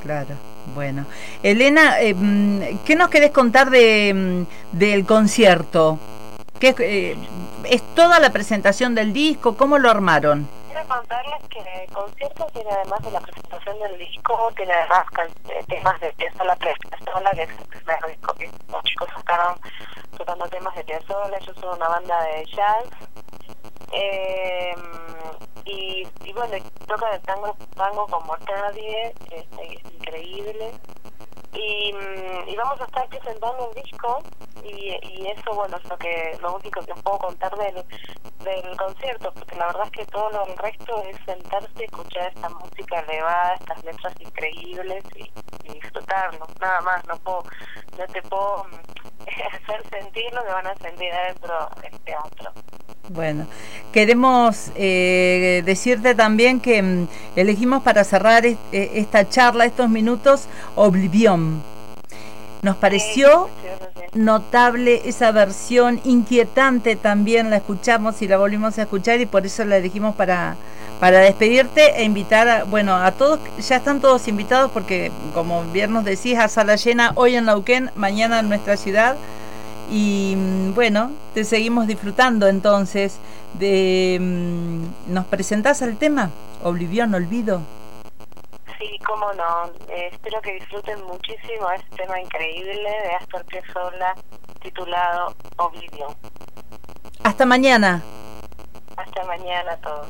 Claro, bueno. Elena, eh, mm, ¿qué nos querés contar de, mm, del concierto? ¿Qué, eh, ¿Es toda la presentación del disco? ¿Cómo lo armaron? Quiero contarles que el concierto tiene además de la presentación del disco, tiene además eh, temas de Piazzolla Piazzolla, que es el primer disco que los chicos sacaron tocando temas de Piazzolla, ellos son una banda de jazz. Eh, y bueno, toca de tango, tango como nadie, este, es increíble. Y, mm, y, vamos a estar presentando un disco y, y eso bueno es lo que lo único que puedo contar del, del concierto porque la verdad es que todo lo, resto es sentarse escuchar esta música elevada estas letras increíbles y, y disfrutarlo nada más no puedo no te puedo hacer sentir lo que van a sentir adentro del teatro bueno, queremos eh, decirte también que mm, elegimos para cerrar e, esta charla, estos minutos, Oblivion. Nos pareció notable esa versión, inquietante también, la escuchamos y la volvimos a escuchar y por eso la elegimos para, para despedirte e invitar, a, bueno, a todos, ya están todos invitados porque como bien nos decís, a sala llena hoy en Lauquén, mañana en nuestra ciudad. Y mm, bueno, te seguimos disfrutando entonces de... Mm, ¿Nos presentás el tema? Oblivión, olvido. Sí, cómo no. Eh, espero que disfruten muchísimo este tema increíble de Astor Piazzolla titulado Oblivión. Hasta mañana. Hasta mañana a todos.